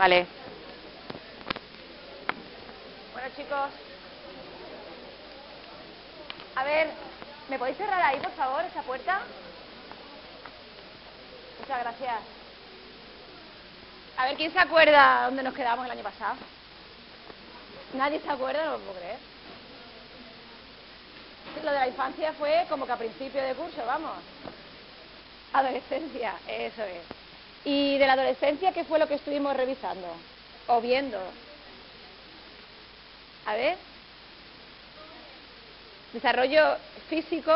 Vale. Bueno, chicos. A ver, ¿me podéis cerrar ahí, por favor, esa puerta? Muchas gracias. A ver, ¿quién se acuerda dónde nos quedamos el año pasado? ¿Nadie se acuerda? No lo puedo creer. Lo de la infancia fue como que a principio de curso, vamos. Adolescencia, eso es. ¿Y de la adolescencia qué fue lo que estuvimos revisando? O viendo. A ver. Desarrollo físico,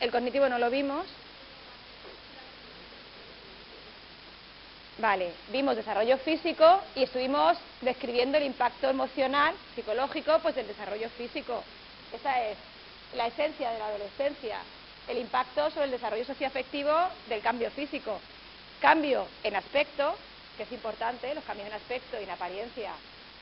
el cognitivo no lo vimos. Vale, vimos desarrollo físico y estuvimos describiendo el impacto emocional, psicológico, pues del desarrollo físico. Esa es la esencia de la adolescencia, el impacto sobre el desarrollo socioafectivo del cambio físico. Cambio en aspecto, que es importante, los cambios en aspecto y en apariencia,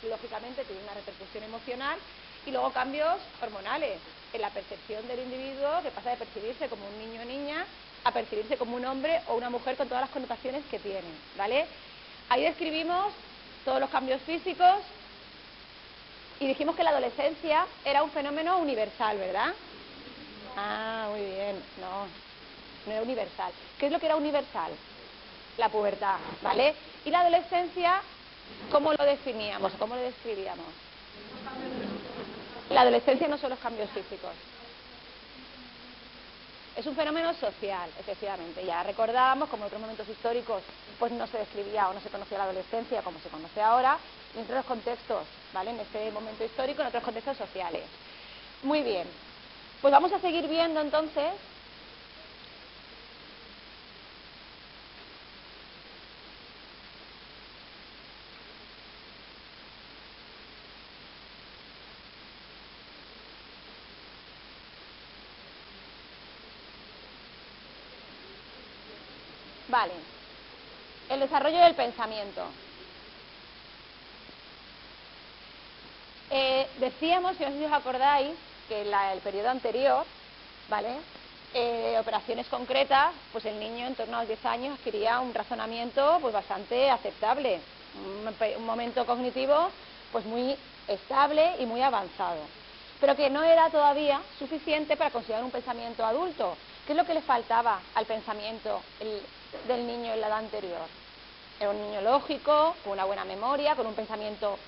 lógicamente tienen una repercusión emocional, y luego cambios hormonales en la percepción del individuo, que pasa de percibirse como un niño o niña a percibirse como un hombre o una mujer con todas las connotaciones que tiene, ¿vale? Ahí describimos todos los cambios físicos y dijimos que la adolescencia era un fenómeno universal, ¿verdad? Ah, muy bien, no, no era universal. ¿Qué es lo que era universal? La pubertad, ¿vale? Y la adolescencia, ¿cómo lo definíamos? ¿Cómo lo describíamos? La adolescencia no son los cambios físicos. Es un fenómeno social, efectivamente. Ya recordábamos, como en otros momentos históricos, pues no se describía o no se conocía la adolescencia como se conoce ahora, en otros contextos, ¿vale? En este momento histórico, en otros contextos sociales. Muy bien. Pues vamos a seguir viendo entonces Vale. El desarrollo del pensamiento. Eh, decíamos, si os acordáis, que en el periodo anterior, ¿vale? Eh, operaciones concretas, pues el niño en torno a los 10 años adquiría un razonamiento pues bastante aceptable, un, un momento cognitivo pues muy estable y muy avanzado, pero que no era todavía suficiente para considerar un pensamiento adulto. ¿Qué es lo que le faltaba al pensamiento? El, del niño en la edad anterior. Era un niño lógico, con una buena memoria, con un pensamiento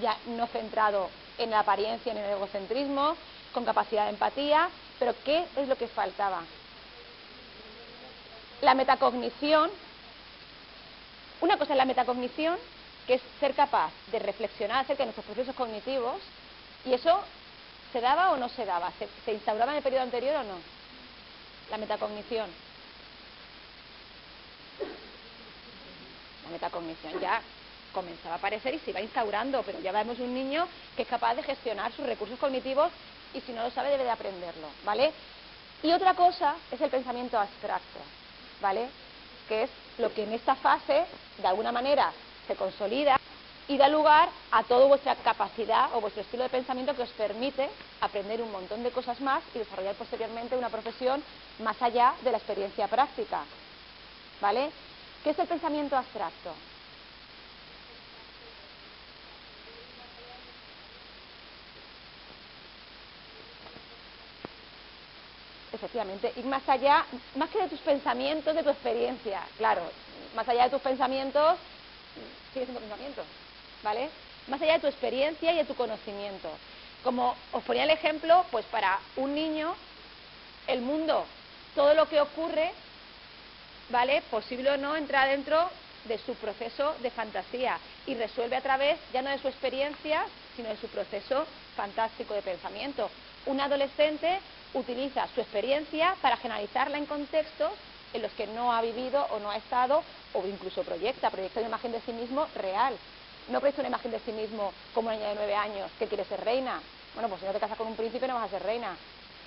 ya no centrado en la apariencia en el egocentrismo, con capacidad de empatía, pero ¿qué es lo que faltaba? La metacognición. Una cosa es la metacognición, que es ser capaz de reflexionar acerca de nuestros procesos cognitivos, y eso se daba o no se daba, se, se instauraba en el periodo anterior o no. La metacognición. metacognición ya comenzaba a aparecer y se iba instaurando, pero ya vemos un niño que es capaz de gestionar sus recursos cognitivos y si no lo sabe debe de aprenderlo, ¿vale? Y otra cosa es el pensamiento abstracto, ¿vale? Que es lo que en esta fase, de alguna manera, se consolida y da lugar a toda vuestra capacidad o vuestro estilo de pensamiento que os permite aprender un montón de cosas más y desarrollar posteriormente una profesión más allá de la experiencia práctica, ¿vale? ¿Qué es el pensamiento abstracto? Efectivamente, ir más allá, más que de tus pensamientos, de tu experiencia, claro, más allá de tus pensamientos, sigue siendo pensamiento, ¿vale? Más allá de tu experiencia y de tu conocimiento. Como os ponía el ejemplo, pues para un niño, el mundo, todo lo que ocurre ¿vale? Posible o no entra dentro de su proceso de fantasía y resuelve a través ya no de su experiencia, sino de su proceso fantástico de pensamiento. Un adolescente utiliza su experiencia para generalizarla en contextos en los que no ha vivido o no ha estado o incluso proyecta, proyecta una imagen de sí mismo real. No proyecta una imagen de sí mismo como una niña de nueve años que quiere ser reina. Bueno, pues si no te casas con un príncipe no vas a ser reina.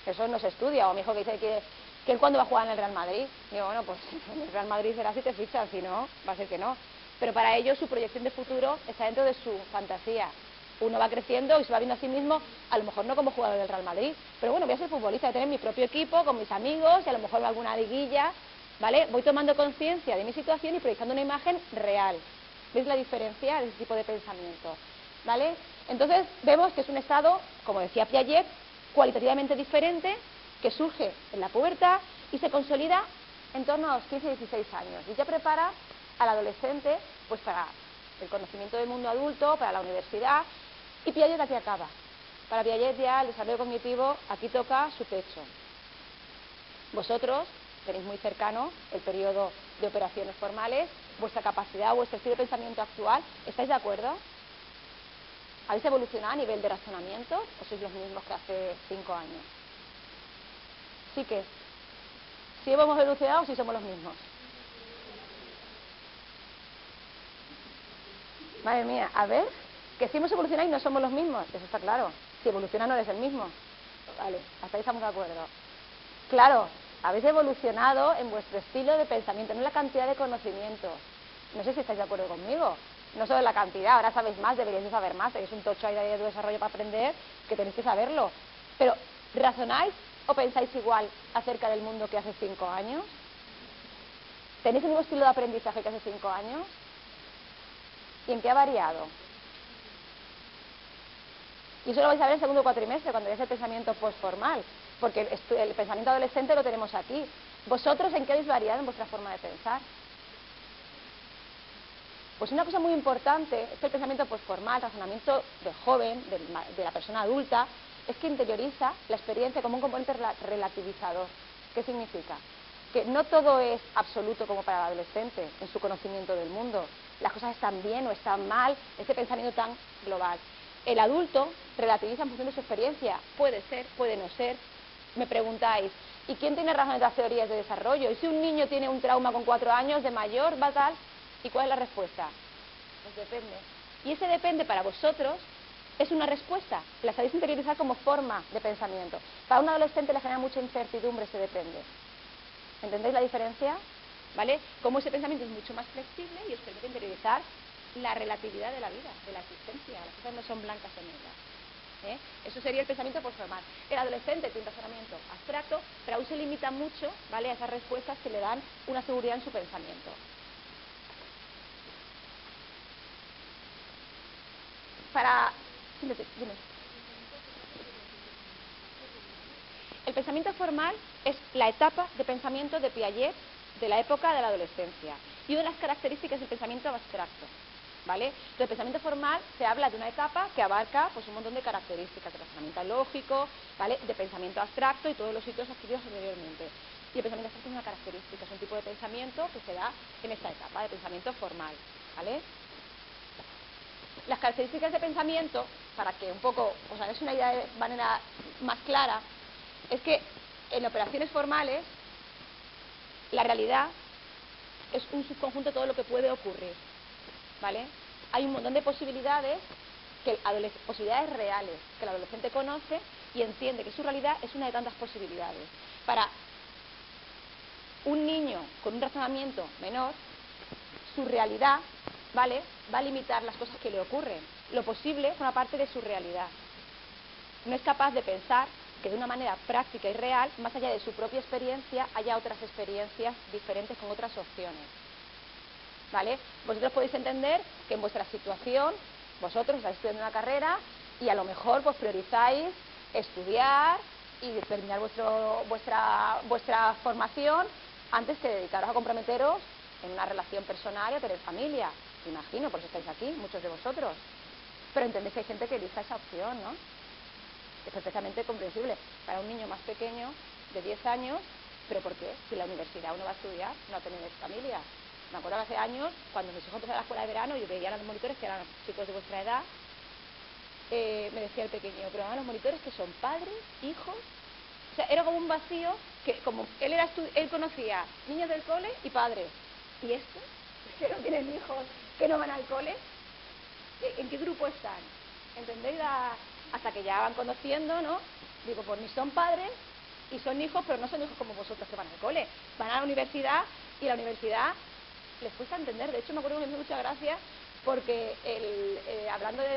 Eso no se estudia. O mi hijo que dice que que él cuando va a jugar en el Real Madrid. Digo, bueno, pues en el Real Madrid será si te fichan, si no, va a ser que no. Pero para ellos su proyección de futuro está dentro de su fantasía. Uno va creciendo y se va viendo a sí mismo, a lo mejor no como jugador del Real Madrid, pero bueno, voy a ser futbolista, voy a tener mi propio equipo, con mis amigos, y a lo mejor alguna liguilla, ¿vale? Voy tomando conciencia de mi situación y proyectando una imagen real. ¿Veis la diferencia de ese tipo de pensamiento? ¿Vale? Entonces vemos que es un estado, como decía Piaget, cualitativamente diferente, que surge en la pubertad y se consolida en torno a los 15 y 16 años. Y ya prepara al adolescente pues para el conocimiento del mundo adulto, para la universidad, y Piaget aquí acaba. Para Piaget ya el desarrollo cognitivo aquí toca su techo. Vosotros tenéis muy cercano el periodo de operaciones formales, vuestra capacidad, vuestro estilo de pensamiento actual. ¿Estáis de acuerdo? ¿Habéis evolucionado a nivel de razonamiento o sois los mismos que hace cinco años? Sí que, si hemos evolucionado o si somos los mismos. Madre mía, a ver, que si hemos evolucionado y no somos los mismos, eso está claro. Si evoluciona no eres el mismo. Vale, hasta ahí estamos de acuerdo. Claro, habéis evolucionado en vuestro estilo de pensamiento, no en la cantidad de conocimientos. No sé si estáis de acuerdo conmigo. No solo en la cantidad, ahora sabéis más, deberíais de saber más. Es un tocho ahí de desarrollo para aprender que tenéis que saberlo. Pero, ¿razonáis o pensáis igual acerca del mundo que hace cinco años? ¿Tenéis el mismo estilo de aprendizaje que hace cinco años? ¿Y en qué ha variado? Y eso lo vais a ver en el segundo cuatrimestre, cuando veáis el pensamiento postformal, porque el, pensamiento adolescente lo tenemos aquí. ¿Vosotros en qué habéis variado en vuestra forma de pensar? Pues una cosa muy importante es que el pensamiento postformal, el razonamiento del joven, de la persona adulta, es que interioriza la experiencia como un componente relativizador. ¿Qué significa? Que no todo es absoluto como para el adolescente en su conocimiento del mundo. Las cosas están bien o están mal, ese pensamiento tan global. El adulto relativiza en función de su experiencia. Puede ser, puede no ser. Me preguntáis, ¿y quién tiene razón en las teorías de desarrollo? ¿Y si un niño tiene un trauma con cuatro años de mayor, va tal? ¿Y cuál es la respuesta? Pues depende. Y ese depende para vosotros es una respuesta. La sabéis interiorizar como forma de pensamiento. Para un adolescente le genera mucha incertidumbre ese depende. ¿Entendéis la diferencia? ¿Vale? Como ese pensamiento es mucho más flexible y os permite interiorizar la relatividad de la vida, de la existencia. Las cosas no son blancas o negras. ¿eh? Eso sería el pensamiento por. El adolescente tiene un razonamiento abstracto, pero aún se limita mucho ¿vale? a esas respuestas que le dan una seguridad en su pensamiento. Para... El pensamiento formal es la etapa de pensamiento de Piaget de la época de la adolescencia y una de las características del pensamiento abstracto. ¿Vale? el pensamiento formal se habla de una etapa que abarca pues, un montón de características de razonamiento lógico, ¿vale? de pensamiento abstracto y todos los sitios adquiridos anteriormente. Y el pensamiento abstracto es una característica, es un tipo de pensamiento que se da en esta etapa de pensamiento formal. ¿vale? Las características de pensamiento, para que un poco os hagáis una idea de manera más clara, es que en operaciones formales la realidad es un subconjunto de todo lo que puede ocurrir. ¿Vale? Hay un montón de posibilidades, que posibilidades reales, que el adolescente conoce y entiende que su realidad es una de tantas posibilidades. Para un niño con un razonamiento menor, su realidad, ¿vale? Va a limitar las cosas que le ocurren. Lo posible forma parte de su realidad. No es capaz de pensar que de una manera práctica y real, más allá de su propia experiencia, haya otras experiencias diferentes con otras opciones. ¿Vale? Vosotros podéis entender que en vuestra situación, vosotros estáis estudiando una carrera y a lo mejor pues priorizáis estudiar y terminar vuestro, vuestra, vuestra formación antes que dedicaros a comprometeros en una relación personal y a tener familia. Imagino, por eso estáis aquí, muchos de vosotros. Pero entendéis que hay gente que elija esa opción, ¿no? Es perfectamente comprensible. Para un niño más pequeño, de 10 años, ¿pero por qué? Si la universidad uno va a estudiar, no va a tener familia. Me acuerdo hace años, cuando mis hijos empezaron la escuela de verano, yo veía a los monitores que eran chicos de vuestra edad, eh, me decía el pequeño, pero a los monitores que son padres, hijos, o sea, era como un vacío que como él era él conocía niños del cole y padres. ¿Y estos? Que no tienen hijos, que no van al cole. ¿En qué grupo están? ¿Entendéis? hasta que ya van conociendo, ¿no? Digo, pues ni son padres y son hijos, pero no son hijos como vosotros que van al cole. Van a la universidad y la universidad les cuesta entender. De hecho, me acuerdo que me hizo mucha gracia porque eh, hablando de,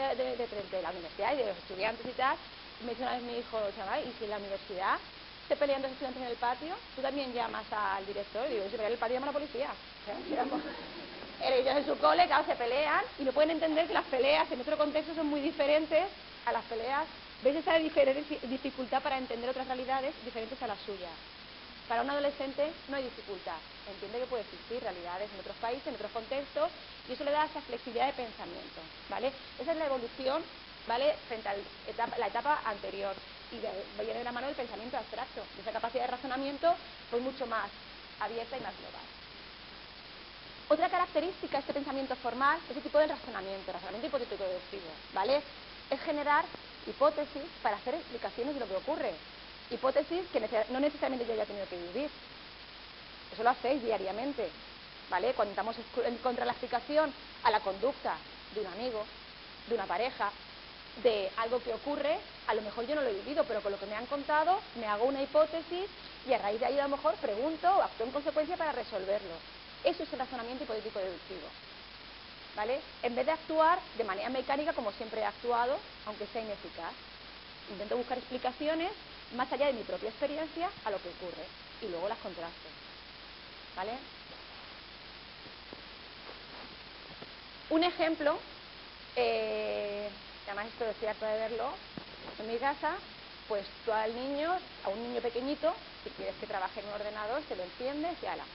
la universidad y de los estudiantes y tal, me dice una vez mi hijo, chaval, ¿y si en la universidad se pelean dos estudiantes en el patio, tú también llamas al director y digo, si pelean en el patio llama a la policía. ellos en su cole, claro, se pelean y no pueden entender que las peleas en otro contexto son muy diferentes a las peleas. ¿Ves esa dificultad para entender otras realidades diferentes a la suya? Para un adolescente no hay dificultad. Entiende que puede existir realidades en otros países, en otros contextos, y eso le da esa flexibilidad de pensamiento, ¿vale? Esa es la evolución, ¿vale? Frente a la etapa anterior. Y viene de la mano del pensamiento abstracto. Esa capacidad de razonamiento fue mucho más abierta y más global. Otra característica de este pensamiento formal es el tipo de razonamiento, razonamiento hipotético deductivo, ¿vale? Es generar hipótesis para hacer explicaciones de lo que ocurre. Hipótesis que no necesariamente yo haya tenido que vivir. Eso lo hacéis diariamente, ¿vale? Cuando estamos en contra la explicación a la conducta de un amigo, de una pareja, de algo que ocurre, a lo mejor yo no lo he vivido, pero con lo que me han contado me hago una hipótesis y a raíz de ahí a lo mejor pregunto o actúo en consecuencia para resolverlo. Eso es el razonamiento hipotético deductivo. ¿Vale? En vez de actuar de manera mecánica como siempre he actuado, aunque sea ineficaz. Intento buscar explicaciones más allá de mi propia experiencia a lo que ocurre y luego las contrasto. ¿Vale? Un ejemplo, eh, además esto es cierto de verlo, en mi casa, pues tú al niño, a un niño pequeñito, si quieres que trabaje en un ordenador, se lo enciendes y ala,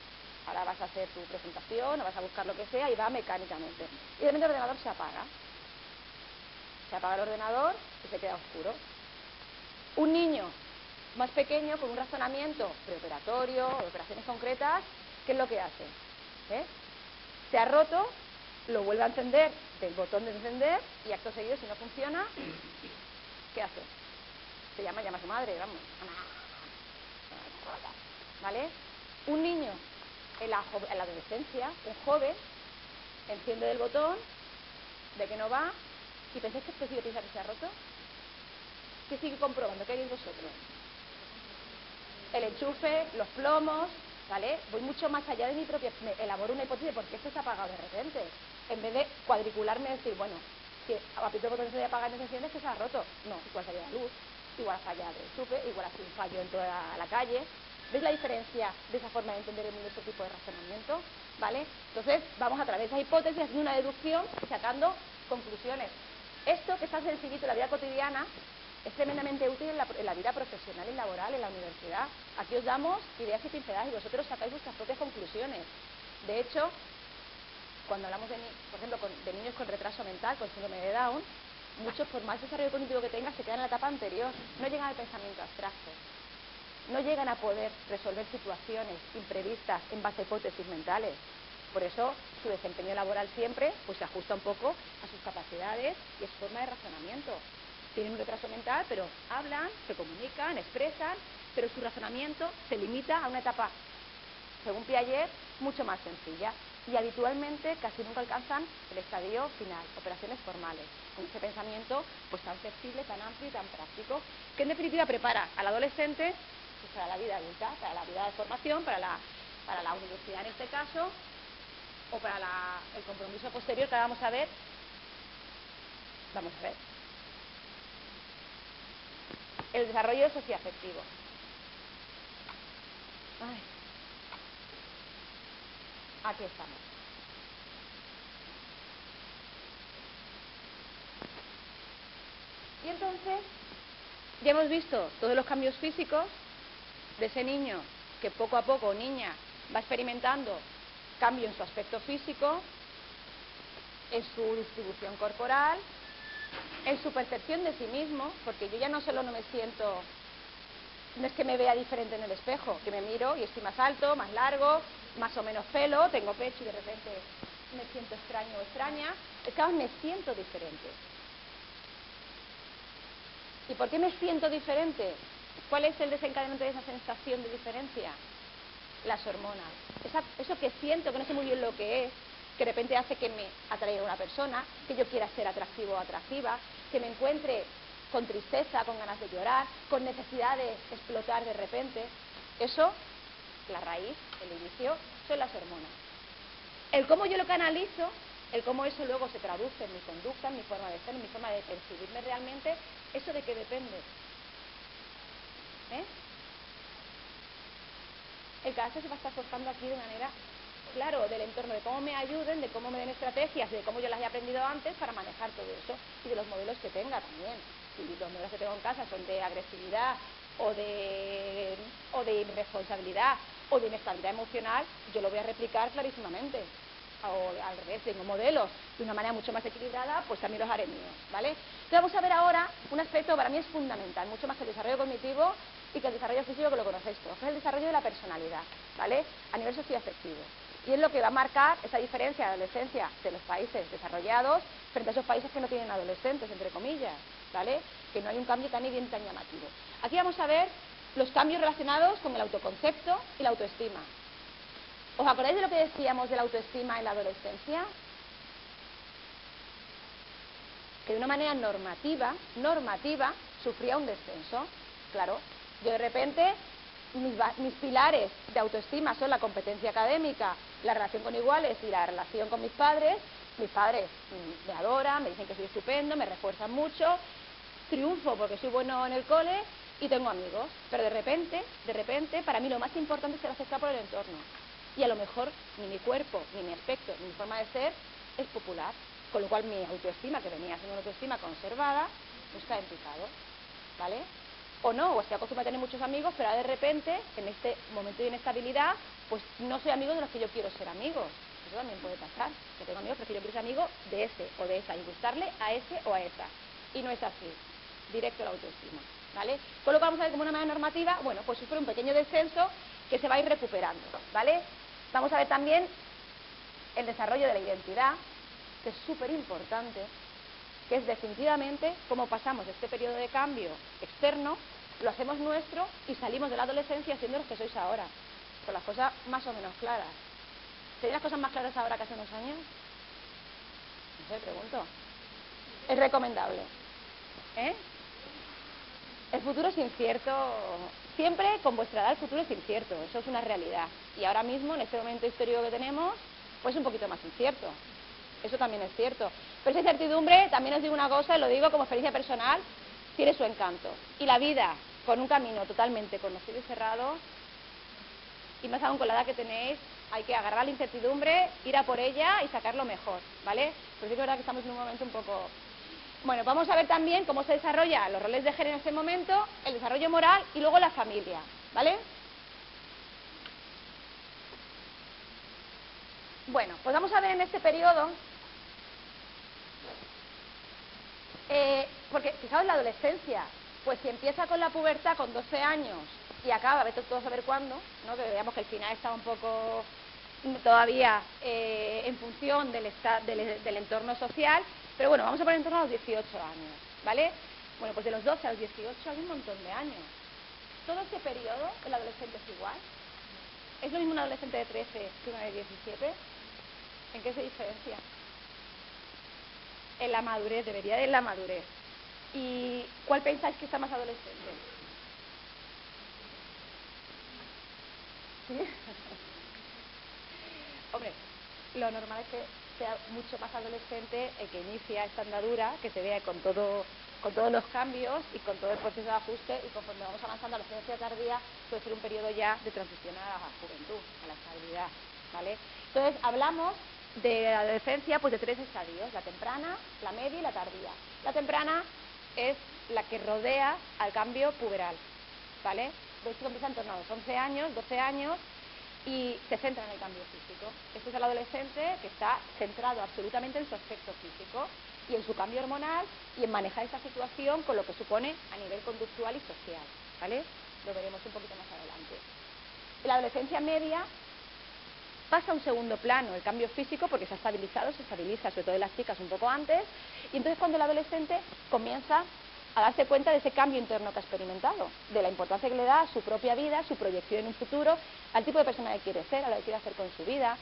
ahora vas a hacer tu presentación o vas a buscar lo que sea y va mecánicamente. Y de repente el ordenador se apaga. Se apaga el ordenador y se queda oscuro. Un niño más pequeño, con un razonamiento preoperatorio, de operaciones concretas, ¿qué es lo que hace? ¿Eh? Se ha roto, lo vuelve a encender del botón de encender y acto seguido, si no funciona, ¿qué hace? Se llama, llama a su madre, vamos. ¿Vale? Un niño en la, adolescencia, un joven, enciende el botón, ve que no va, y pensáis que esto sigue pensar que se ha roto. ¿Qué sigue comprobando? ¿Qué haréis vosotros? El enchufe, los plomos, ¿vale? Voy mucho más allá de mi propia... Me elaboro una hipótesis de por qué esto se ha apagado de repente. En vez de cuadricularme y decir, bueno, si aprieto el botón de apagar y se enciende, que se ha roto. No, igual salió la luz, igual ha fallado el enchufe, igual ha sido un fallo en toda la calle, ¿Ves la diferencia de esa forma de entender el mundo, este tipo de razonamiento? ¿Vale? Entonces, vamos a través de esa hipótesis, haciendo una deducción sacando conclusiones. Esto que está sencillito en la vida cotidiana es tremendamente útil en la, vida profesional y laboral, en la universidad. Aquí os damos ideas y pinceladas y vosotros sacáis vuestras propias conclusiones. De hecho, cuando hablamos, de, por ejemplo, de niños con retraso mental, con síndrome de Down, muchos, por más desarrollo cognitivo que tengan, se quedan en la etapa anterior, no llegan al pensamiento abstracto no llegan a poder resolver situaciones imprevistas en base a hipótesis mentales. Por eso su desempeño laboral siempre pues, se ajusta un poco a sus capacidades y a su forma de razonamiento. Tienen un retraso mental, pero hablan, se comunican, expresan, pero su razonamiento se limita a una etapa, según Piaget, mucho más sencilla. Y habitualmente casi nunca alcanzan el estadio final, operaciones formales, con ese pensamiento pues tan flexible, tan amplio y tan práctico, que en definitiva prepara al adolescente pues, para la vida adulta, para la vida de formación, para la, para la universidad en este caso, o para el compromiso posterior que vamos a ver. Vamos a ver. El desarrollo socioafectivo. Ay. Aquí estamos. Y entonces, ya hemos visto todos los cambios físicos de ese niño que poco a poco, niña, va experimentando cambio en su aspecto físico, en su distribución corporal, en su percepción de sí mismo, porque yo ya no solo no me siento, no es que me vea diferente en el espejo, que me miro y estoy más alto, más largo, más o menos pelo, tengo pecho y de repente me siento extraño o extraña, es que ahora me siento diferente. ¿Y por qué me siento diferente? ¿Cuál es el desencadenante de esa sensación de diferencia? Las hormonas. eso que siento, que no sé muy bien lo que es, que de repente hace que me atraiga una persona, que yo quiera ser atractivo o atractiva, que me encuentre con tristeza, con ganas de llorar, con necesidad de explotar de repente. Eso, la raíz, el inicio, son las hormonas. El cómo yo lo canalizo, el cómo eso luego se traduce en mi conducta, en mi forma de ser, en mi forma de percibirme realmente, ¿eso de qué depende? ¿Eh? El carácter se va a estar forjando aquí de manera claro del entorno, de cómo me ayuden, de cómo me den estrategias, de cómo yo las he aprendido antes para manejar todo eso y de los modelos que tenga también. Si los modelos que tengo en casa son de agresividad o de, o de irresponsabilidad o de inestabilidad emocional, yo lo voy a replicar clarísimamente. O al revés, tengo modelos de una manera mucho más equilibrada, pues también los haré míos, ¿vale? Entonces vamos a ver ahora un aspecto para mí es fundamental, mucho más que el desarrollo cognitivo y que el desarrollo físico que lo conocéis todos, que es el desarrollo de la personalidad, ¿vale? A nivel socioafectivo. Y es lo que va a marcar esa diferencia de adolescencia de los países desarrollados frente a esos países que no tienen adolescentes, entre comillas, ¿vale? Que no hay un cambio tan bien tan llamativo. Aquí vamos a ver los cambios relacionados con el autoconcepto y la autoestima. ¿Os acordáis de lo que decíamos de la autoestima en la adolescencia? Que de una manera normativa, normativa, sufría un descenso. Claro, yo de repente, mis, pilares de autoestima son la competencia académica, la relación con iguales y la relación con mis padres. Mis padres mm, me adoran, me dicen que soy estupendo, me refuerzan mucho, triunfo porque soy bueno en el cole y tengo amigos. Pero de repente, de repente, para mí lo más importante es que se por el entorno. Y a lo mejor ni mi cuerpo, ni mi aspecto, ni mi forma de ser es popular. Con lo cual mi autoestima, que venía siendo una autoestima conservada, pues cae en picado. ¿Vale? O no, o estoy acostumbrada a tener muchos amigos, pero de repente, en este momento de inestabilidad, pues no soy amigo de los que yo quiero ser amigos. Eso también puede pasar. Que tengo amigos, pero que ser amigo de ese o de esa y gustarle a ese o a esa. Y no es así. Directo la autoestima. ¿vale? Con lo que vamos a ver como una manera normativa, bueno, pues sufre un pequeño descenso que se va a ir recuperando, ¿vale? Vamos a ver también el desarrollo de la identidad, que es súper importante, que es definitivamente cómo pasamos este periodo de cambio externo, lo hacemos nuestro y salimos de la adolescencia siendo los que sois ahora, con las cosas más o menos claras. ¿Tenéis las cosas más claras ahora que hace unos años? No sé, pregunto. Es recomendable. ¿Eh? El futuro es incierto, siempre con vuestra edad el futuro es incierto, eso es una realidad. Y ahora mismo, en este momento histórico que tenemos, pues un poquito más incierto. Eso también es cierto. Pero esa incertidumbre, también os digo una cosa, y lo digo como experiencia personal, tiene su encanto. Y la vida, con un camino totalmente conocido y cerrado, y más aún con la edad que tenéis, hay que agarrar la incertidumbre, ir a por ella y sacarlo mejor, ¿vale? Pero es verdad que estamos en un momento un poco bueno, vamos a ver también cómo se desarrollan los roles de género en este momento, el desarrollo moral y luego la familia, ¿vale? Bueno, pues vamos a ver en este periodo, eh, porque fijaos la adolescencia, pues si empieza con la pubertad con 12 años y acaba, vete todo a saber cuándo, ¿no? que veamos que el final está un poco todavía eh, en función del, del entorno social, pero bueno, vamos a poner en torno a los 18 años, ¿vale? Bueno, pues de los 12 a los 18 hay un montón de años. Todo ese periodo, el adolescente es igual. ¿Es lo mismo un adolescente de 13 que uno de 17? ¿En qué se diferencia? En la madurez, debería de en la madurez. ¿Y cuál pensáis que está más adolescente? ¿Sí? Hombre, lo normal es que sea mucho más adolescente el que inicia esta andadura, que se vea con todo con todos los cambios y con todo el proceso de ajuste y conforme vamos avanzando a la ciencia tardía puede ser un periodo ya de transición a la juventud, a la estabilidad, ¿vale? Entonces hablamos de la adolescencia pues de tres estadios, la temprana, la media y la tardía. La temprana es la que rodea al cambio puberal, ¿vale? Veis que empieza a los 11 años, 12 años y se centra en el cambio físico. Este es el adolescente que está centrado absolutamente en su aspecto físico y en su cambio hormonal y en manejar esa situación con lo que supone a nivel conductual y social. ¿vale? Lo veremos un poquito más adelante. La adolescencia media pasa a un segundo plano el cambio físico porque se ha estabilizado, se estabiliza sobre todo en las chicas un poco antes y entonces cuando el adolescente comienza a darse cuenta de ese cambio interno que ha experimentado, de la importancia que le da a su propia vida, su proyección en un futuro, al tipo de persona que quiere ser, a lo que quiere hacer con su vida,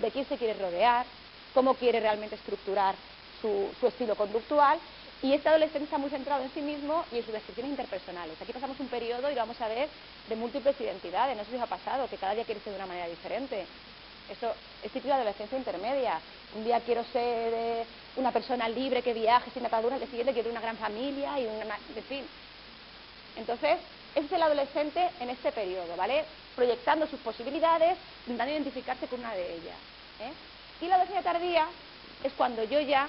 de quién se quiere rodear, cómo quiere realmente estructurar su, estilo conductual. Y este adolescente está muy centrado en sí mismo y en sus descripciones interpersonales. Aquí pasamos un periodo y lo vamos a ver de múltiples identidades. No sé si os ha pasado, que cada día quiere ser de una manera diferente. Eso es típico de adolescencia intermedia. Un día quiero ser eh, una persona libre que viaje sin ataduras, el siguiente quiero una gran familia y una... En fin. Entonces, ese es el adolescente en este periodo, ¿vale? proyectando sus posibilidades, intentando identificarse con una de ellas. ¿eh? Y la adolescencia tardía es cuando yo ya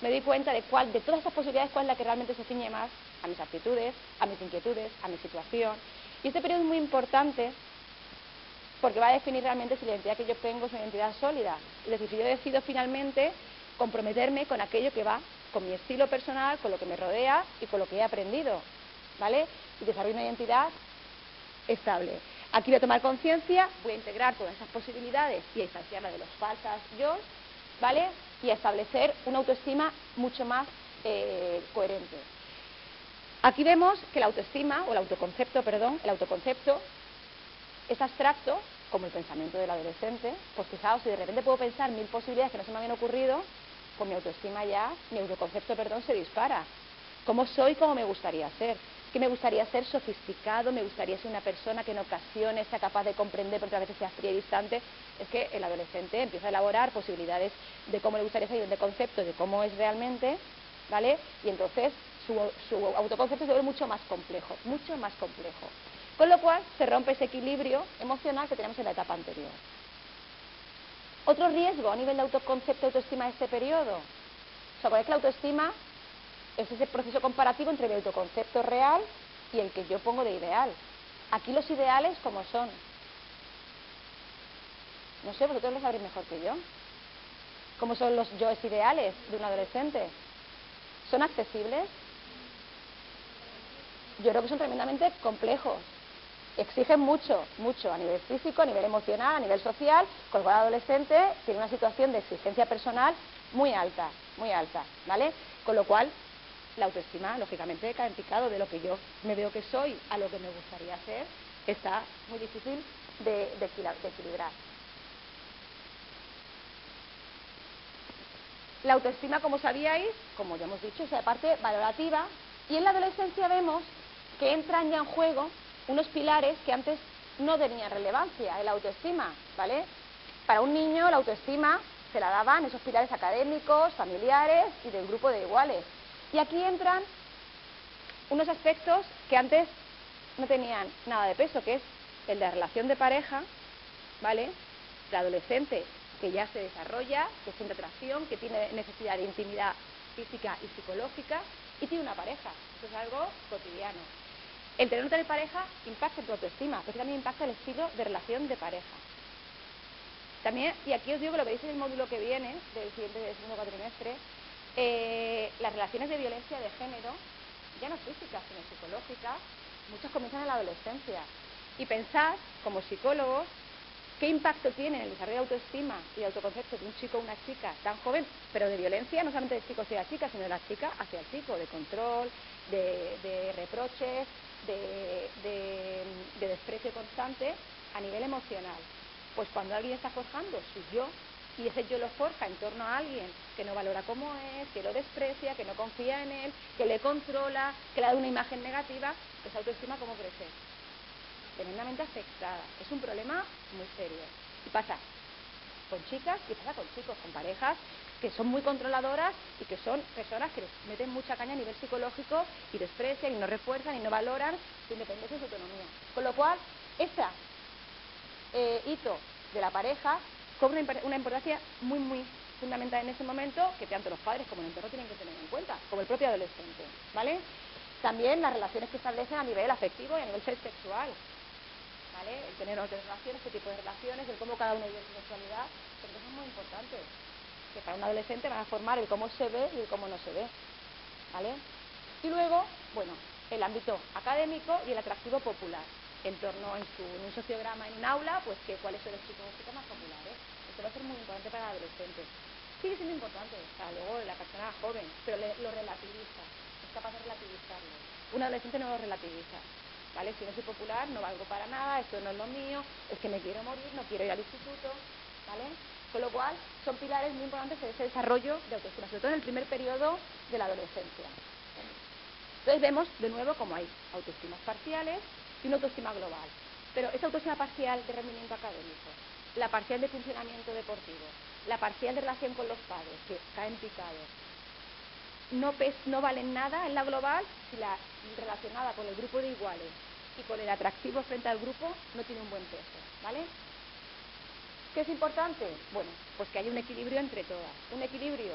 me doy cuenta de cuál, de todas esas posibilidades, cuál es la que realmente se ciñe más a mis aptitudes, a mis inquietudes, a mi situación. Y este periodo es muy importante porque va a definir realmente si la identidad que yo tengo es una identidad sólida. Es decir, si yo decido finalmente comprometerme con aquello que va con mi estilo personal, con lo que me rodea y con lo que he aprendido, ¿vale? Y desarrollo una identidad estable. Aquí voy a tomar conciencia, voy a integrar todas esas posibilidades y a distanciarla de los falsas yo, ¿vale? Y a establecer una autoestima mucho más eh, coherente. Aquí vemos que la autoestima, o el autoconcepto, perdón, el autoconcepto es abstracto, como el pensamiento del adolescente, pues fijaos, si de repente puedo pensar mil posibilidades que no se me habían ocurrido, pues mi autoestima ya, mi autoconcepto, perdón, se dispara. ¿Cómo soy? ¿Cómo me gustaría ser? Que me gustaría ser sofisticado, me gustaría ser una persona que en ocasiones sea capaz de comprender, pero a veces sea fría y distante. Es que el adolescente empieza a elaborar posibilidades de cómo le gustaría ser de conceptos de cómo es realmente, ¿vale? Y entonces su, su autoconcepto se vuelve mucho más complejo, mucho más complejo. Con lo cual se rompe ese equilibrio emocional que tenemos en la etapa anterior. Otro riesgo a nivel de autoconcepto y autoestima de este periodo. O sea, que la autoestima es ese proceso comparativo entre el autoconcepto real y el que yo pongo de ideal. Aquí los ideales, como son? No sé, vosotros lo sabréis mejor que yo. ¿Cómo son los yoes ideales de un adolescente? ¿Son accesibles? Yo creo que son tremendamente complejos exigen mucho, mucho a nivel físico, a nivel emocional, a nivel social, con el adolescente tiene una situación de exigencia personal muy alta, muy alta, ¿vale? Con lo cual, la autoestima, lógicamente, cae en picado de lo que yo me veo que soy a lo que me gustaría ser, está muy difícil de, equilibrar. La autoestima, como sabíais, como ya hemos dicho, es la parte valorativa, y en la adolescencia vemos que entran ya en juego unos pilares que antes no tenían relevancia, el autoestima, ¿vale? Para un niño la autoestima se la daban esos pilares académicos, familiares y del grupo de iguales. Y aquí entran unos aspectos que antes no tenían nada de peso, que es el de la relación de pareja, ¿vale? El adolescente que ya se desarrolla, que siente atracción, que tiene necesidad de intimidad física y psicológica y tiene una pareja. Eso es algo cotidiano. El tener tener pareja impacta en tu autoestima, pero también impacta el estilo de relación de pareja. También, y aquí os digo que lo veis en el módulo que viene, del siguiente del segundo cuatrimestre, eh, las relaciones de violencia de género, ya no físicas, sino psicológicas, muchas comienzan en la adolescencia. Y pensad, como psicólogos, qué impacto tiene en el desarrollo de autoestima y de autoconcepto de un chico o una chica tan joven, pero de violencia, no solamente de chico hacia la chica, sino de la chica hacia el chico, de control, de reproches, de, desprecio constante a nivel emocional. Pues cuando alguien está forjando su yo y ese yo lo forja en torno a alguien que no valora como es, que lo desprecia, que no confía en él, que le controla, que le da una imagen negativa, pues autoestima cómo crece. Tremendamente afectada. Es un problema muy serio. Y pasa con chicas y pasa con chicos, con parejas que son muy controladoras y que son personas que les meten mucha caña a nivel psicológico y desprecian y no refuerzan y no valoran su independencia y su autonomía. Con lo cual, ese eh, hito de la pareja cobra una importancia muy, muy fundamental en ese momento que tanto los padres como el entorno tienen que tener en cuenta, como el propio adolescente, ¿vale? También las relaciones que establecen a nivel afectivo y a nivel sexual, ¿vale? El tener otras relaciones, qué tipo de relaciones, el cómo cada uno vive su sexualidad, son cosas muy importantes que para un adolescente van a formar el cómo se ve y el cómo no se ve. ¿Vale? Y luego, bueno, el ámbito académico y el atractivo popular. En torno en, su, un sociograma en un aula, pues que cuáles son los chicos más populares. Esto va a ser muy importante para el adolescente. Sigue siendo importante para luego la persona joven, pero lo relativiza, es capaz de relativizarlo. Un adolescente no lo relativiza. ¿Vale? Si no soy popular, no valgo para nada, esto no es lo mío, es que me quiero morir, no quiero ir al instituto, ¿vale? Con lo cual, son pilares muy importantes de ese desarrollo de autoestima, sobre todo en el primer periodo de la adolescencia. Entonces vemos de nuevo cómo hay autoestimas parciales y una autoestima global. Pero esa autoestima parcial de rendimiento académico, la parcial de funcionamiento deportivo, la parcial de relación con los padres, que caen picados, no, no valen nada en la global si la relacionada con el grupo de iguales y con el atractivo frente al grupo no tiene un buen peso, ¿vale? ¿Qué es importante? Bueno, pues que haya un equilibrio entre todas. Un equilibrio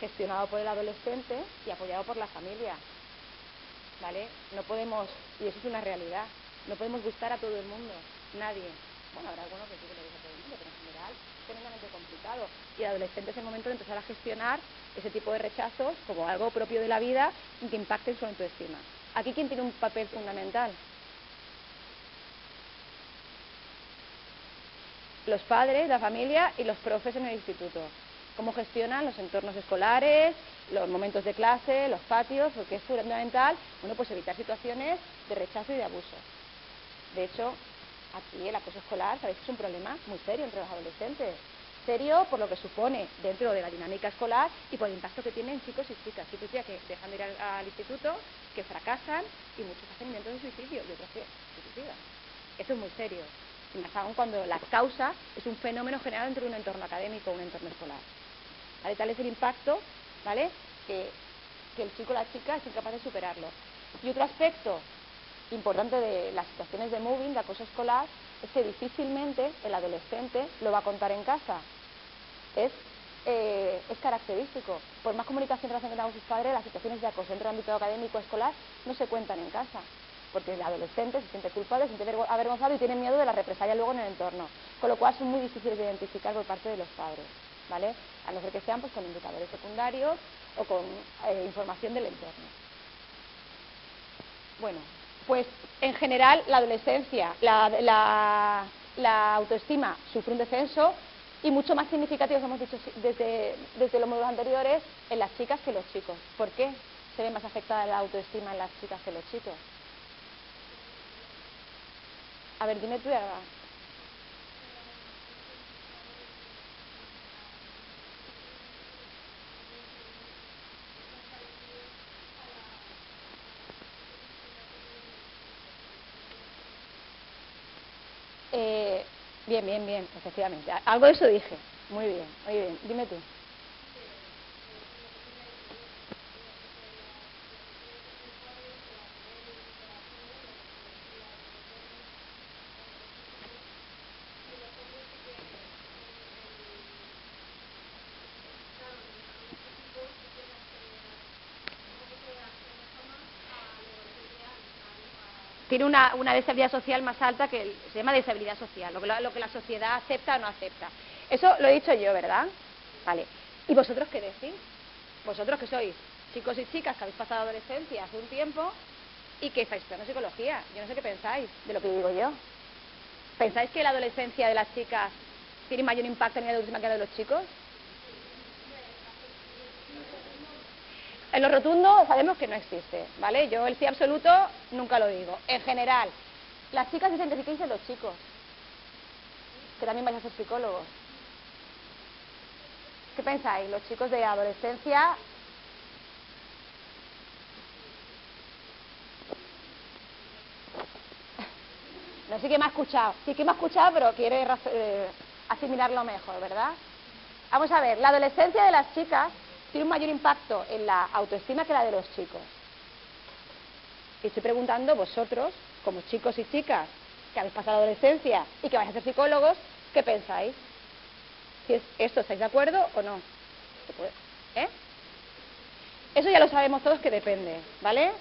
gestionado por el adolescente y apoyado por la familia. ¿Vale? No podemos, y eso es una realidad, no podemos gustar a todo el mundo, nadie. Bueno, habrá algunos que sí que le gusta a todo el mundo, pero en general es tremendamente complicado. Y el adolescente es el momento de empezar a gestionar ese tipo de rechazos como algo propio de la vida y que impacte en su autoestima. Aquí, ¿quién tiene un papel fundamental? Los padres, la familia y los profes en el instituto. Cómo gestionan los entornos escolares, los momentos de clase, los patios, porque es fundamental, bueno, pues evitar situaciones de rechazo y de abuso. De hecho, aquí el acoso escolar, sabéis que es un problema muy serio entre los adolescentes. Serio por lo que supone dentro de la dinámica escolar y por el impacto que tiene en chicos y chicas. Chicos que dejan de ir al, instituto, que fracasan y muchos hacen intentos de suicidio y otros que se es muy serio. Más aún cuando la causa es un fenómeno generado dentro de un entorno académico o un entorno escolar. Tal es el impacto ¿vale? que, el chico o la chica es incapaz de superarlo. Y otro aspecto importante de las situaciones de moving, de acoso escolar, es que difícilmente el adolescente lo va a contar en casa. Es, eh, es característico. Por más comunicación que con sus padres, las situaciones de acoso dentro del ámbito académico escolar no se cuentan en casa. Porque el adolescente se siente culpable, se siente avergonzado y tiene miedo de la represalia luego en el entorno. Con lo cual son muy difíciles de identificar por parte de los padres. ¿vale? A no ser que sean pues, con indicadores secundarios o con eh, información del entorno. Bueno, pues en general la adolescencia, la, autoestima sufre un descenso y mucho más significativo, hemos dicho desde, desde los módulos anteriores, en las chicas que los chicos. ¿Por qué se ve más afectada la autoestima en las chicas que los chicos? A ver, dime tú, Eh, bien, bien, bien, efectivamente. Algo de eso dije. Muy bien, muy bien. Dime tú. Tiene una, una deshabilidad social más alta que se llama deshabilidad social, lo que, lo que la sociedad acepta o no acepta. Eso lo he dicho yo, ¿verdad? Vale. ¿Y vosotros qué decís? Vosotros que sois chicos y chicas que habéis pasado adolescencia hace un tiempo y que estáis estudiando psicología. Yo no sé qué pensáis de lo que digo yo. ¿Pensáis que la adolescencia de las chicas tiene mayor impacto en la adolescencia que la de los chicos? En lo rotundo sabemos que no existe, ¿vale? Yo el sí absoluto nunca lo digo. En general, las chicas dicen que sí que los chicos, que también vais a ser psicólogos. ¿Qué pensáis? Los chicos de adolescencia No sé qué me ha escuchado. Sí que me ha escuchado, pero quiere eh, asimilarlo mejor, ¿verdad? Vamos a ver, la adolescencia de las chicas tiene un mayor impacto en la autoestima que la de los chicos. Y estoy preguntando, vosotros, como chicos y chicas que habéis pasado adolescencia y que vais a ser psicólogos, ¿qué pensáis? Si es esto, ¿estáis de acuerdo o no? ¿Eh? Eso ya lo sabemos todos que depende, ¿vale?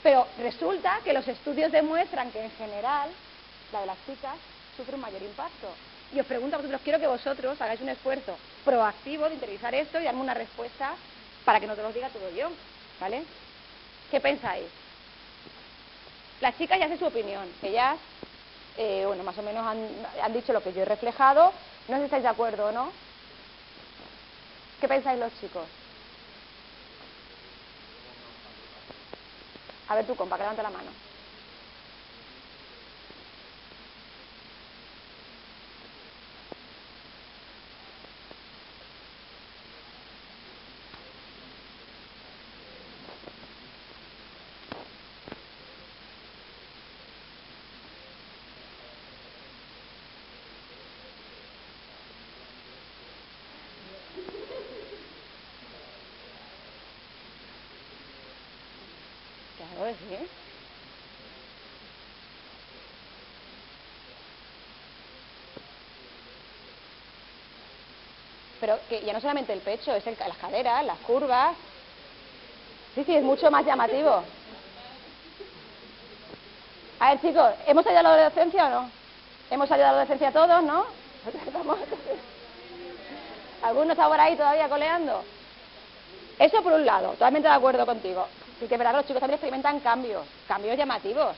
Pero resulta que los estudios demuestran que en general la de las chicas sufre un mayor impacto. Y os pregunto a vosotros, quiero que vosotros hagáis un esfuerzo proactivo de interiorizar esto y darme una respuesta para que no te lo diga todo yo, ¿vale? ¿Qué pensáis? Las chicas ya hacen su opinión, ellas, eh, bueno, más o menos han, han dicho lo que yo he reflejado, no sé si estáis de acuerdo o no. ¿Qué pensáis los chicos? A ver tú, compa, que levanta la mano. Pero que ya no solamente el pecho, es el, las caderas, las curvas. Sí, sí, es mucho más llamativo. A ver, chicos, ¿hemos salido a la adolescencia o no? Hemos salido a la adolescencia todos, ¿no? ¿Alguno está por ahí todavía coleando? Eso por un lado, totalmente de acuerdo contigo. Sí que es los chicos también experimentan cambios, cambios llamativos.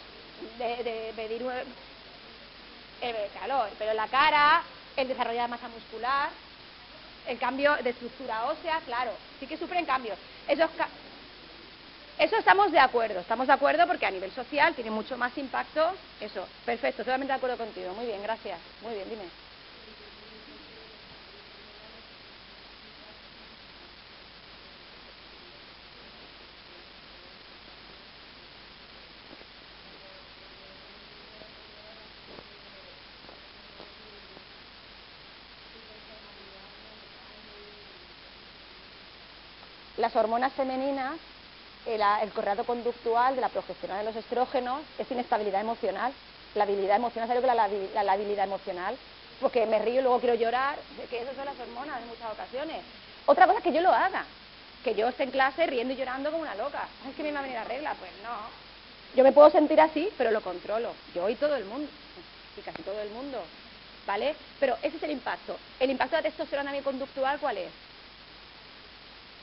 De, de pedir el calor, pero la cara, el desarrollo de masa muscular, el cambio de estructura ósea, claro, sí que sufren cambios. Esos eso estamos de acuerdo, estamos de acuerdo porque a nivel social tiene mucho más impacto. Eso, perfecto, totalmente de acuerdo contigo. Muy bien, gracias. Muy bien, dime. Las hormonas femeninas el, correlato conductual de la progesterona de los estrógenos es inestabilidad emocional. La habilidad emocional, ¿sabes lo que es la, la, habilidad emocional? Porque me río y luego quiero llorar, que esas son las hormonas en muchas ocasiones. Otra cosa es que yo lo haga, que yo esté en clase riendo y llorando como una loca. Es que me va a venir la regla, pues no. Yo me puedo sentir así, pero lo controlo. Yo y todo el mundo, y casi todo el mundo, ¿vale? Pero ese es el impacto. El impacto de la testosterona conductual, ¿cuál es?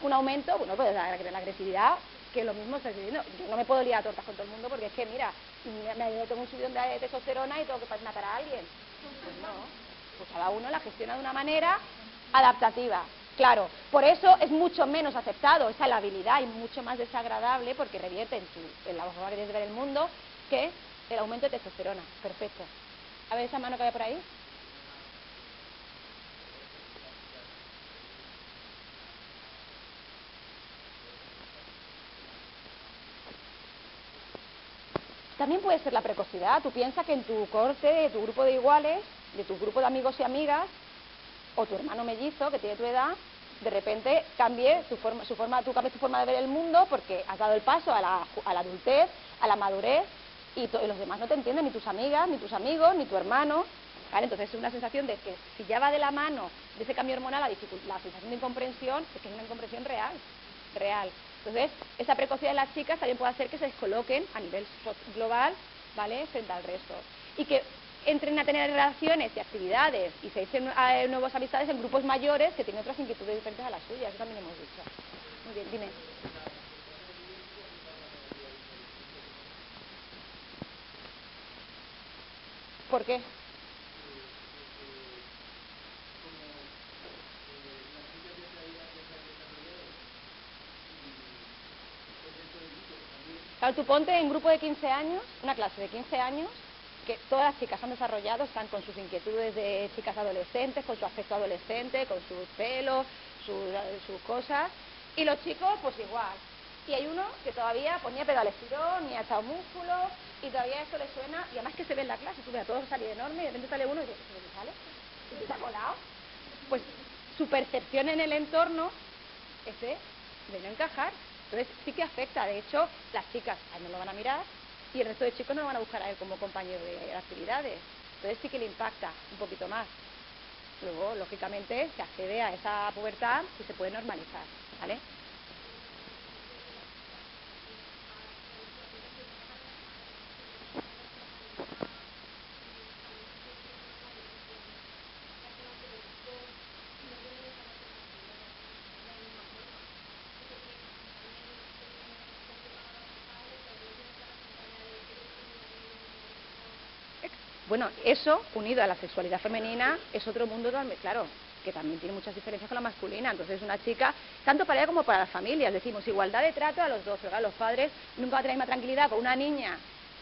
Un aumento, bueno, pues la, la agresividad que lo mismo está diciendo. Yo no me puedo liar a tortas con todo el mundo porque es que, mira, me, tengo un subidón de testosterona y tengo que matar a alguien. Pues no. Pues cada uno la gestiona de una manera adaptativa. Claro, por eso es mucho menos aceptado esa habilidad y mucho más desagradable porque revierte en, su, en la forma de ver el mundo que el aumento de testosterona. Perfecto. A ver esa mano que hay por ahí. También puede ser la precocidad. Tú piensas que en tu corte, de tu grupo de iguales, de tu grupo de amigos y amigas, o tu hermano mellizo que tiene tu edad, de repente cambie tu forma, su forma, tú cambies tu forma de ver el mundo porque has dado el paso a la, adultez, a la madurez, y, los demás no te entienden, ni tus amigas, ni tus amigos, ni tu hermano. Entonces es una sensación de que si ya va de la mano de ese cambio hormonal la, la sensación de incomprensión, es que es una incomprensión real, real. Entonces, esa precocidad de las chicas también puede hacer que se descoloquen a nivel global, ¿vale?, frente al resto. Y que entren a tener relaciones y actividades y se echen a nuevas amistades en grupos mayores que tienen otras inquietudes diferentes a las suyas, eso también hemos dicho. Muy bien, dime. ¿Por qué? Claro, tú ponte en grupo de 15 años, una clase de 15 años, que todas las chicas han desarrollado, están con sus inquietudes de chicas adolescentes, con su aspecto adolescente, con sus pelos, sus, cosas, y los chicos pues igual. Y hay uno que todavía ponía pedal estirón, ni ha echado músculo, y todavía esto le suena, y además que se ve en la clase, tú ves a todos salir enorme, y de repente sale uno y dice, ¿qué sale? ¿Qué se ha colado? Pues su percepción en el entorno, ese, de no encajar, entonces sí que afecta, de hecho, las chicas a él no lo van a mirar y el resto de chicos no lo van a buscar a él como compañero de actividades. Entonces sí que le impacta un poquito más. Luego, lógicamente, se accede a esa pubertad y se puede normalizar, ¿vale? Bueno, eso, unido a la sexualidad femenina, es otro mundo claro, que también tiene muchas diferencias con la masculina. Entonces, una chica, tanto para ella como para las familias, decimos igualdad de trato a los dos, pero los padres nunca van a tener más tranquilidad con una niña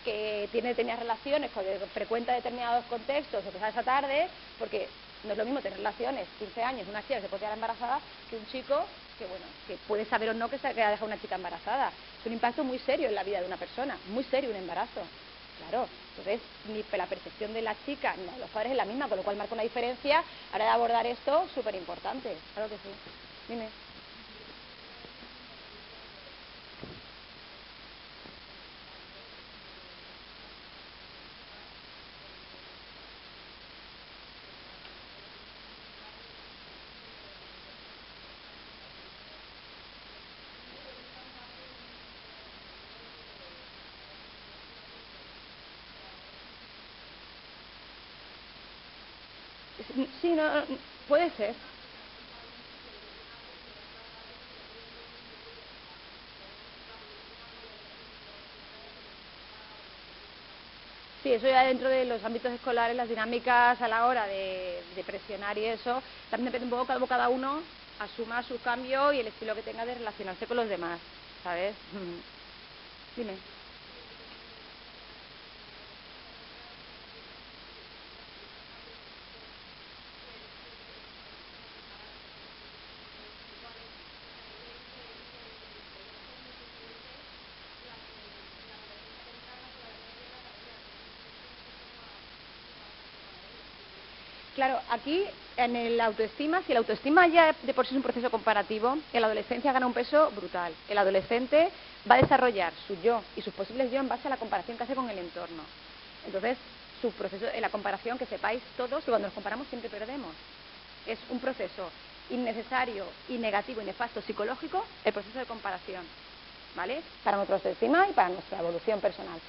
que tiene, tenía relaciones, que frecuenta determinados contextos, o que sale esa tarde, porque no es lo mismo tener relaciones, 15 años, una chica que se puede quedar embarazada, que un chico que, bueno, que puede saber o no que se ha dejado una chica embarazada. Es un impacto muy serio en la vida de una persona, muy serio un embarazo. Claro, entonces ni la percepción de la chica ni de los padres es la misma, con lo cual marca una diferencia. Ahora de abordar esto, súper importante. Claro que sí. Dime. sí, puede ser. Sí, eso ya dentro de los ámbitos escolares, las dinámicas a la hora de, presionar y eso, también depende un poco cada uno asuma su cambio y el estilo que tenga de relacionarse con los demás, ¿sabes? Dime. Claro, aquí en el autoestima, si la autoestima ya de por sí es un proceso comparativo, en la adolescencia gana un peso brutal. El adolescente va a desarrollar su yo y sus posibles yo en base a la comparación que hace con el entorno. Entonces, su proceso, en la comparación, que sepáis todos que cuando nos comparamos siempre perdemos. Es un proceso innecesario y negativo y nefasto psicológico el proceso de comparación, ¿vale? Para nuestra autoestima y para nuestra evolución personal.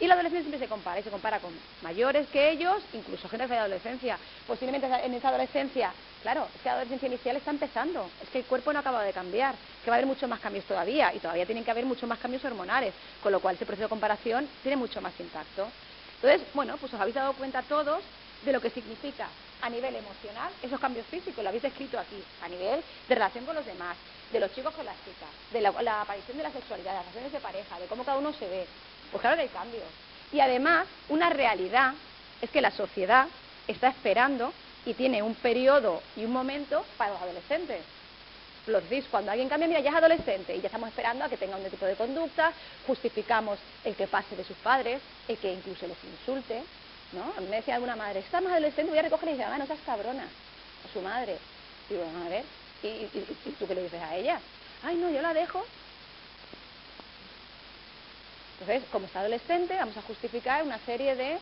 Y la adolescencia siempre se compara, y se compara con mayores que ellos, incluso gente de adolescencia. Posiblemente en esa adolescencia, claro, es que la adolescencia inicial está empezando, es que el cuerpo no acaba de cambiar, que va a haber muchos más cambios todavía, y todavía tienen que haber muchos más cambios hormonales, con lo cual ese proceso de comparación tiene mucho más impacto. Entonces, bueno, pues os habéis dado cuenta todos de lo que significa a nivel emocional esos cambios físicos, lo habéis escrito aquí, a nivel de relación con los demás, de los chicos con las chicas, de la, la aparición de la sexualidad, de las relaciones de pareja, de cómo cada uno se ve, pues claro que hay cambios. Y además, una realidad es que la sociedad está esperando y tiene un periodo y un momento para los adolescentes. Lo decís, cuando alguien cambia, mira, ya es adolescente y ya estamos esperando a que tenga un tipo de conducta, justificamos el que pase de sus padres, el que incluso les insulte, ¿no? A mí me decía alguna madre, está más adolescente, voy a recogerle y dice, ah, no seas cabrona, a su madre. Y digo, a ver, ¿y, y tú qué le dices a ella? Ay, no, yo la dejo entonces, como está adolescente, vamos a justificar una serie de...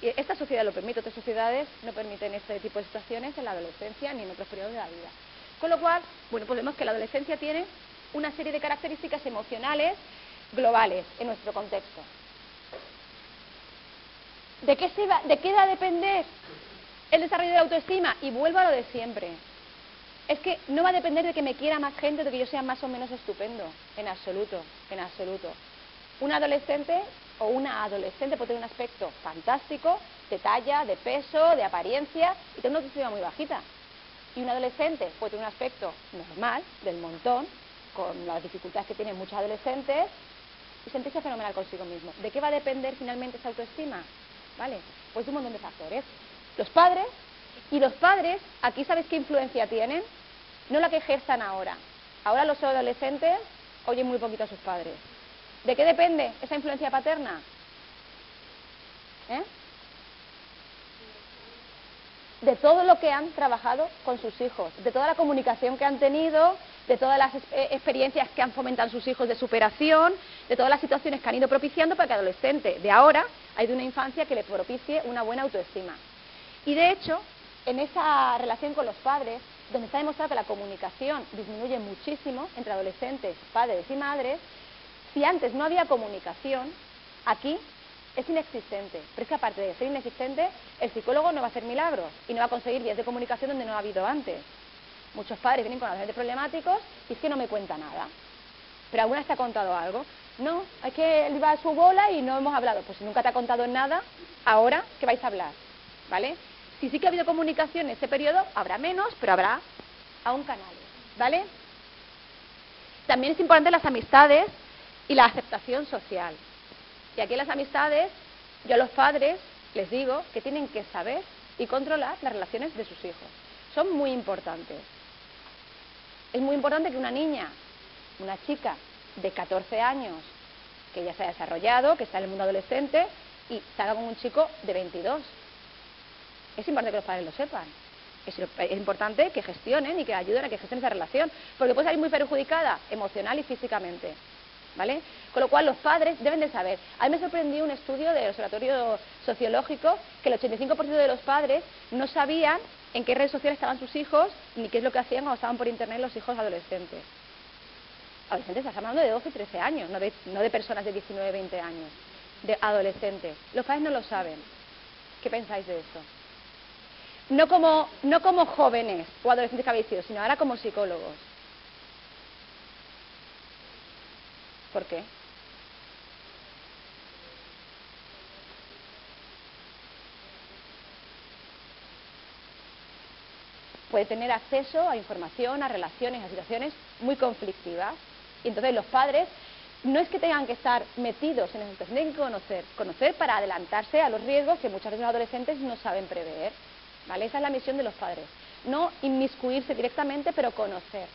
Esta sociedad lo permite, otras sociedades no permiten este tipo de situaciones en la adolescencia ni en otros periodos de la vida. Con lo cual, bueno, pues vemos que la adolescencia tiene una serie de características emocionales globales en nuestro contexto. ¿De qué, se va, ¿De qué va a depender el desarrollo de la autoestima? Y vuelvo a lo de siempre. Es que no va a depender de que me quiera más gente, de que yo sea más o menos estupendo, en absoluto, en absoluto. Un adolescente o una adolescente puede tener un aspecto fantástico, de talla, de peso, de apariencia, y tener una autoestima muy bajita. Y un adolescente puede tener un aspecto normal, del montón, con las dificultades que tienen muchos adolescentes, y sentirse fenomenal consigo mismo. ¿De qué va a depender finalmente esa autoestima? ¿Vale? Pues de un montón de factores. Los padres, y los padres, aquí sabéis qué influencia tienen, no la que ejerzan ahora. Ahora los adolescentes oyen muy poquito a sus padres. ¿De qué depende esa influencia paterna? ¿Eh? De todo lo que han trabajado con sus hijos, de toda la comunicación que han tenido, de todas las eh, experiencias que han fomentado sus hijos de superación, de todas las situaciones que han ido propiciando para que el adolescente de ahora haya de una infancia que le propicie una buena autoestima. Y de hecho, en esa relación con los padres, donde está demostrado que la comunicación disminuye muchísimo entre adolescentes, padres y madres, si antes no había comunicación, aquí es inexistente. Pero es que aparte de ser inexistente, el psicólogo no va a hacer milagros y no va a conseguir vías de comunicación donde no ha habido antes. Muchos padres vienen con adolescentes problemáticos y es que no me cuenta nada. ¿Pero alguna te ha contado algo? No, es que él iba a su bola y no hemos hablado. Pues si nunca te ha contado nada, ahora, ¿qué vais a hablar? ¿Vale? Si sí que ha habido comunicación en ese periodo, habrá menos, pero habrá aún canales. ¿Vale? También es importante las amistades y la aceptación social. Y aquí las amistades, yo a los padres les digo que tienen que saber y controlar las relaciones de sus hijos. Son muy importantes. Es muy importante que una niña, una chica de 14 años, que ya se ha desarrollado, que está en el mundo adolescente, y salga con un chico de 22. Es importante que los padres lo sepan. Es, es, importante que gestionen y que ayuden a que gestionen esa relación, porque puede salir muy perjudicada emocional y físicamente. ¿Vale? Con lo cual los padres deben de saber. A mí me sorprendió un estudio del Observatorio Sociológico que el 85% de los padres no sabían en qué redes sociales estaban sus hijos ni qué es lo que hacían cuando estaban por internet los hijos adolescentes. Adolescentes, estamos hablando de 12 y 13 años, no de, no de personas de 19 20 años, de adolescentes. Los padres no lo saben. ¿Qué pensáis de esto? no como, no como jóvenes o adolescentes que habéis sido, sino ahora como psicólogos. ¿Por qué? puede tener acceso a información, a relaciones, a situaciones muy conflictivas. Y entonces los padres no es que tengan que estar metidos en esa situación, tienen que conocer, conocer para adelantarse a los riesgos que muchas veces los adolescentes no saben prever. ¿vale? Esa es la misión de los padres. No inmiscuirse directamente, pero conocer.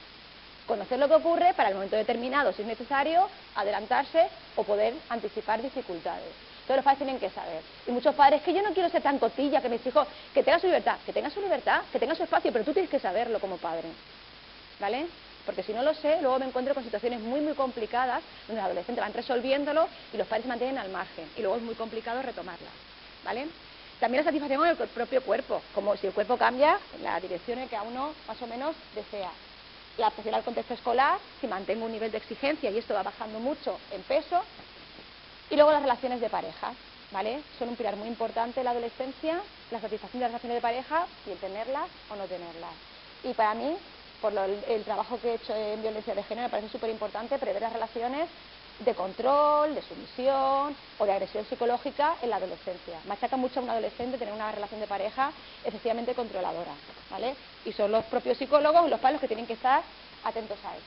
Conocer lo que ocurre para el momento determinado, si es necesario, adelantarse o poder anticipar dificultades. Todos los padres tienen que saber. Y muchos padres, que yo no quiero ser tan cotilla, que mis hijos, que tengan su libertad, que tengan su libertad, que tengan su espacio, pero tú tienes que saberlo como padre. ¿Vale? Porque si no lo sé, luego me encuentro con situaciones muy, muy complicadas, donde los adolescentes van resolviéndolo y los padres se mantienen al margen. Y luego es muy complicado retomarlas. ¿Vale? También la satisfacción con el propio cuerpo, como si el cuerpo cambia la dirección en que a uno más o menos desea. La adaptación al contexto escolar, si mantengo un nivel de exigencia y esto va bajando mucho en peso, y luego las relaciones de pareja, ¿vale? Son un pilar muy importante en la adolescencia, la satisfacción de las relaciones de pareja y el tenerlas o no tenerlas. Y para mí, por el, trabajo que he hecho en violencia de género, me parece súper importante prever las relaciones de control, de sumisión o de agresión psicológica en la adolescencia. Machaca mucho a un adolescente tener una relación de pareja excesivamente controladora, ¿vale? Y son los propios psicólogos los padres los que tienen que estar atentos a eso.